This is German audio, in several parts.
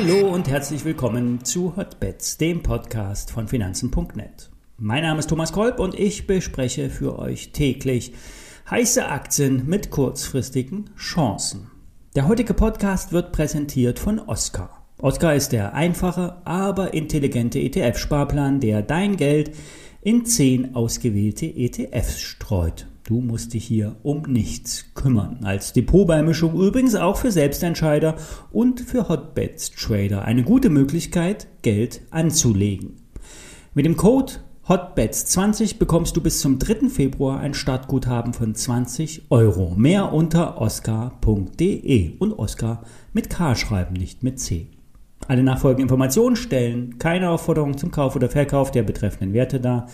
Hallo und herzlich willkommen zu Hotbets, dem Podcast von Finanzen.net. Mein Name ist Thomas Kolb und ich bespreche für euch täglich heiße Aktien mit kurzfristigen Chancen. Der heutige Podcast wird präsentiert von Oscar. Oscar ist der einfache, aber intelligente ETF-Sparplan, der dein Geld in zehn ausgewählte ETFs streut. Du musst dich hier um nichts kümmern. Als Depotbeimischung übrigens auch für Selbstentscheider und für Hotbeds Trader eine gute Möglichkeit, Geld anzulegen. Mit dem Code Hotbets20 bekommst du bis zum 3. Februar ein Startguthaben von 20 Euro. Mehr unter oscar.de und Oscar mit K schreiben, nicht mit C. Alle nachfolgenden Informationen stellen keine Aufforderung zum Kauf oder Verkauf der betreffenden Werte dar.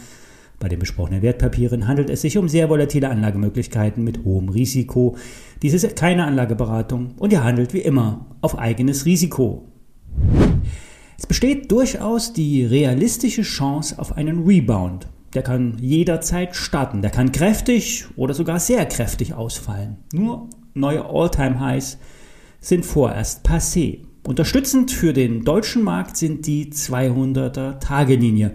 Bei den besprochenen Wertpapieren handelt es sich um sehr volatile Anlagemöglichkeiten mit hohem Risiko. Dies ist keine Anlageberatung und ihr handelt wie immer auf eigenes Risiko. Es besteht durchaus die realistische Chance auf einen Rebound. Der kann jederzeit starten, der kann kräftig oder sogar sehr kräftig ausfallen. Nur neue All-Time-Highs sind vorerst passé. Unterstützend für den deutschen Markt sind die 200er Tagelinie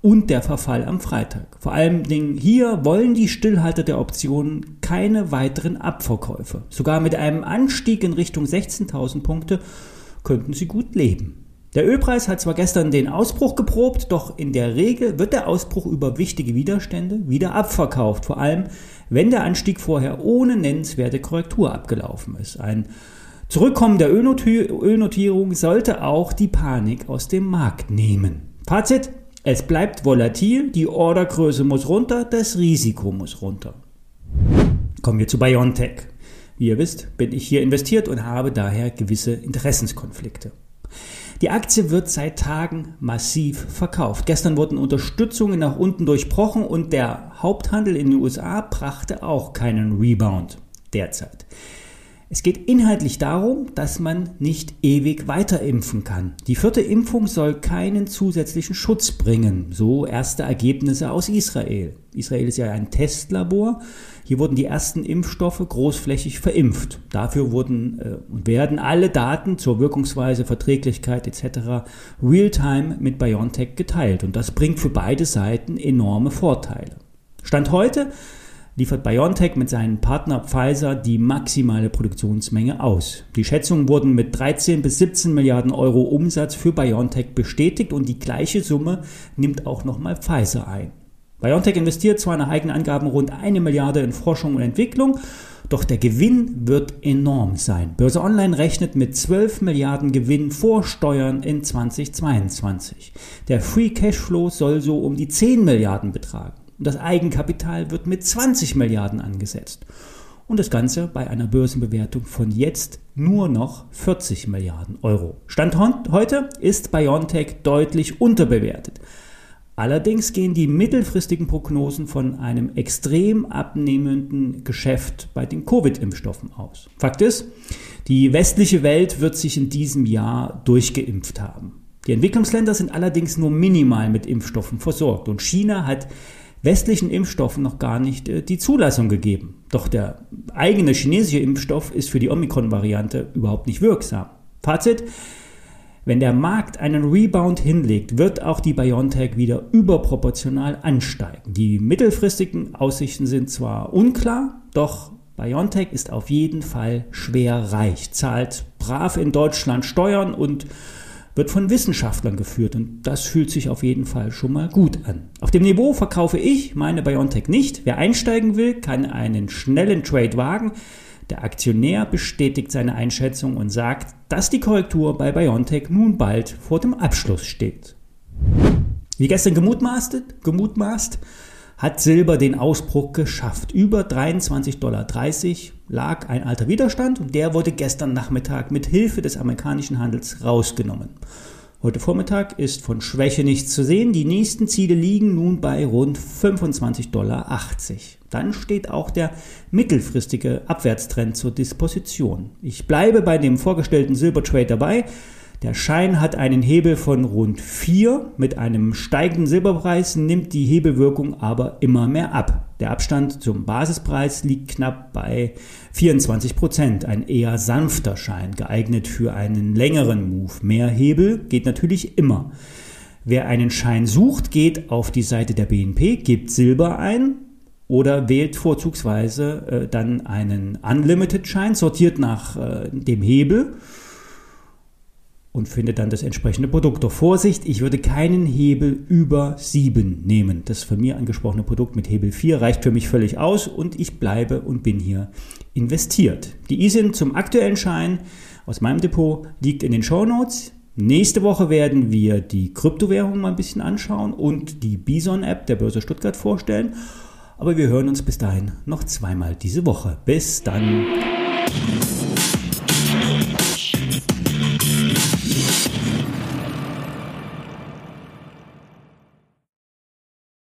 und der Verfall am Freitag. Vor allem hier wollen die Stillhalter der Optionen keine weiteren Abverkäufe. Sogar mit einem Anstieg in Richtung 16.000 Punkte könnten sie gut leben. Der Ölpreis hat zwar gestern den Ausbruch geprobt, doch in der Regel wird der Ausbruch über wichtige Widerstände wieder abverkauft, vor allem wenn der Anstieg vorher ohne nennenswerte Korrektur abgelaufen ist. Ein Zurückkommen der Ölnotierung sollte auch die Panik aus dem Markt nehmen. Fazit, es bleibt volatil, die Ordergröße muss runter, das Risiko muss runter. Kommen wir zu BioNTech. Wie ihr wisst, bin ich hier investiert und habe daher gewisse Interessenskonflikte. Die Aktie wird seit Tagen massiv verkauft. Gestern wurden Unterstützungen nach unten durchbrochen und der Haupthandel in den USA brachte auch keinen Rebound derzeit. Es geht inhaltlich darum, dass man nicht ewig weiter impfen kann. Die vierte Impfung soll keinen zusätzlichen Schutz bringen, so erste Ergebnisse aus Israel. Israel ist ja ein Testlabor. Hier wurden die ersten Impfstoffe großflächig verimpft. Dafür wurden äh, und werden alle Daten zur Wirkungsweise, Verträglichkeit etc. real-time mit BioNTech geteilt und das bringt für beide Seiten enorme Vorteile. Stand heute liefert BioNTech mit seinem Partner Pfizer die maximale Produktionsmenge aus. Die Schätzungen wurden mit 13 bis 17 Milliarden Euro Umsatz für BioNTech bestätigt und die gleiche Summe nimmt auch nochmal Pfizer ein. BioNTech investiert zwar nach eigenen Angaben rund eine Milliarde in Forschung und Entwicklung, doch der Gewinn wird enorm sein. Börse Online rechnet mit 12 Milliarden Gewinn vor Steuern in 2022. Der Free Cashflow soll so um die 10 Milliarden betragen. Und das Eigenkapital wird mit 20 Milliarden angesetzt. Und das Ganze bei einer Börsenbewertung von jetzt nur noch 40 Milliarden Euro. Stand heute ist BioNTech deutlich unterbewertet. Allerdings gehen die mittelfristigen Prognosen von einem extrem abnehmenden Geschäft bei den Covid-Impfstoffen aus. Fakt ist, die westliche Welt wird sich in diesem Jahr durchgeimpft haben. Die Entwicklungsländer sind allerdings nur minimal mit Impfstoffen versorgt und China hat westlichen Impfstoffen noch gar nicht äh, die Zulassung gegeben. Doch der eigene chinesische Impfstoff ist für die Omikron-Variante überhaupt nicht wirksam. Fazit, wenn der Markt einen Rebound hinlegt, wird auch die BioNTech wieder überproportional ansteigen. Die mittelfristigen Aussichten sind zwar unklar, doch BioNTech ist auf jeden Fall schwer reich, zahlt brav in Deutschland Steuern und wird von Wissenschaftlern geführt und das fühlt sich auf jeden Fall schon mal gut an. Auf dem Niveau verkaufe ich meine BioNTech nicht. Wer einsteigen will, kann einen schnellen Trade wagen. Der Aktionär bestätigt seine Einschätzung und sagt, dass die Korrektur bei BioNTech nun bald vor dem Abschluss steht. Wie gestern gemutmaßt, gemutmaßt hat Silber den Ausbruch geschafft. Über 23,30 Dollar lag ein alter Widerstand und der wurde gestern Nachmittag mit Hilfe des amerikanischen Handels rausgenommen. Heute Vormittag ist von Schwäche nichts zu sehen. Die nächsten Ziele liegen nun bei rund 25,80 Dollar. Dann steht auch der mittelfristige Abwärtstrend zur Disposition. Ich bleibe bei dem vorgestellten Silbertrade dabei. Der Schein hat einen Hebel von rund 4. Mit einem steigenden Silberpreis nimmt die Hebelwirkung aber immer mehr ab. Der Abstand zum Basispreis liegt knapp bei 24 Prozent. Ein eher sanfter Schein, geeignet für einen längeren Move. Mehr Hebel geht natürlich immer. Wer einen Schein sucht, geht auf die Seite der BNP, gibt Silber ein oder wählt vorzugsweise äh, dann einen Unlimited-Schein, sortiert nach äh, dem Hebel und findet dann das entsprechende Produkt. Doch Vorsicht, ich würde keinen Hebel über 7 nehmen. Das von mir angesprochene Produkt mit Hebel 4 reicht für mich völlig aus und ich bleibe und bin hier investiert. Die ISIN zum aktuellen Schein aus meinem Depot liegt in den Show Notes. Nächste Woche werden wir die Kryptowährung mal ein bisschen anschauen und die Bison-App der Börse Stuttgart vorstellen. Aber wir hören uns bis dahin noch zweimal diese Woche. Bis dann.